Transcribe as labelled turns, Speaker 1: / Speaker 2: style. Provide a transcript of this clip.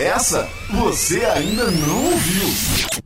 Speaker 1: essa você ainda não ouviu.